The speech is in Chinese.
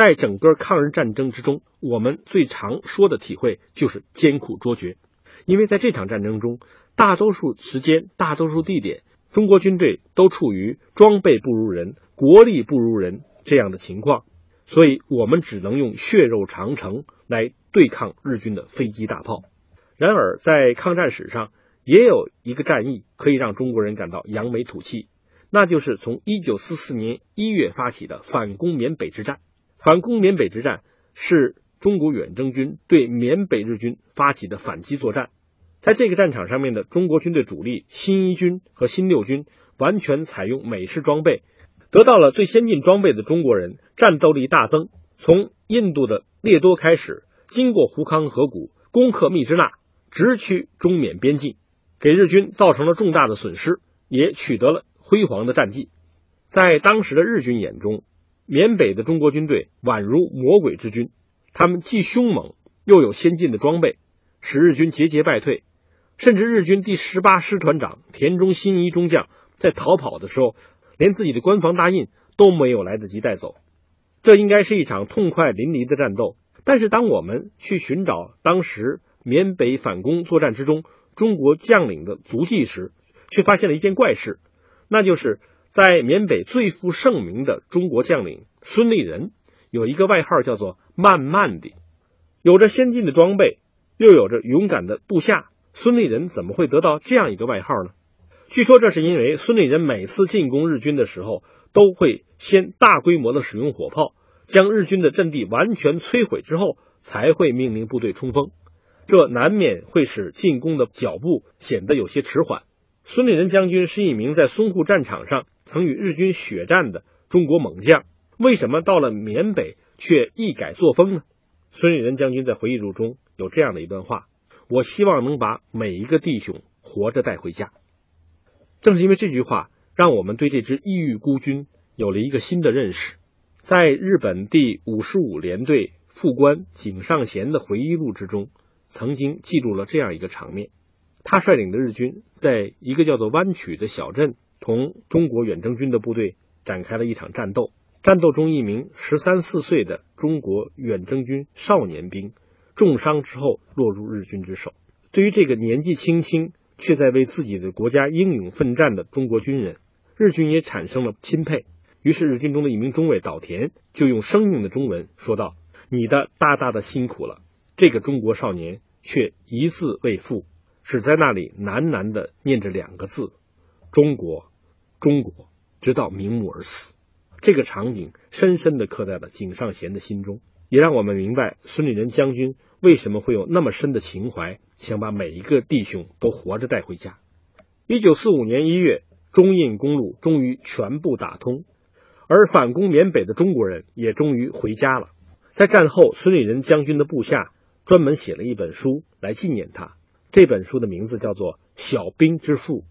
在整个抗日战争之中，我们最常说的体会就是艰苦卓绝，因为在这场战争中，大多数时间、大多数地点，中国军队都处于装备不如人、国力不如人这样的情况，所以我们只能用血肉长城来对抗日军的飞机大炮。然而，在抗战史上，也有一个战役可以让中国人感到扬眉吐气，那就是从1944年1月发起的反攻缅北之战。反攻缅北之战是中国远征军对缅北日军发起的反击作战。在这个战场上面的中国军队主力新一军和新六军完全采用美式装备，得到了最先进装备的中国人战斗力大增。从印度的列多开始，经过胡康河谷，攻克密支那，直趋中缅边境，给日军造成了重大的损失，也取得了辉煌的战绩。在当时的日军眼中，缅北的中国军队宛如魔鬼之军，他们既凶猛又有先进的装备，使日军节节败退。甚至日军第十八师团长田中新一中将在逃跑的时候，连自己的官方大印都没有来得及带走。这应该是一场痛快淋漓的战斗。但是，当我们去寻找当时缅北反攻作战之中中国将领的足迹时，却发现了一件怪事，那就是。在缅北最负盛名的中国将领孙立人，有一个外号叫做“慢慢的”，有着先进的装备，又有着勇敢的部下。孙立人怎么会得到这样一个外号呢？据说这是因为孙立人每次进攻日军的时候，都会先大规模的使用火炮，将日军的阵地完全摧毁之后，才会命令部队冲锋。这难免会使进攻的脚步显得有些迟缓。孙立人将军是一名在淞沪战场上。曾与日军血战的中国猛将，为什么到了缅北却一改作风呢？孙立人将军在回忆录中有这样的一段话：“我希望能把每一个弟兄活着带回家。”正是因为这句话，让我们对这支异域孤军有了一个新的认识。在日本第五十五联队副官井上贤的回忆录之中，曾经记录了这样一个场面：他率领的日军在一个叫做湾曲的小镇。同中国远征军的部队展开了一场战斗。战斗中，一名十三四岁的中国远征军少年兵重伤之后落入日军之手。对于这个年纪轻轻却在为自己的国家英勇奋战的中国军人，日军也产生了钦佩。于是，日军中的一名中尉岛田就用生硬的中文说道：“你的大大的辛苦了。”这个中国少年却一字未复，只在那里喃喃的念着两个字：“中国。”中国直到瞑目而死，这个场景深深的刻在了井上贤的心中，也让我们明白孙立人将军为什么会有那么深的情怀，想把每一个弟兄都活着带回家。一九四五年一月，中印公路终于全部打通，而反攻缅北的中国人也终于回家了。在战后，孙立人将军的部下专门写了一本书来纪念他，这本书的名字叫做《小兵之父》。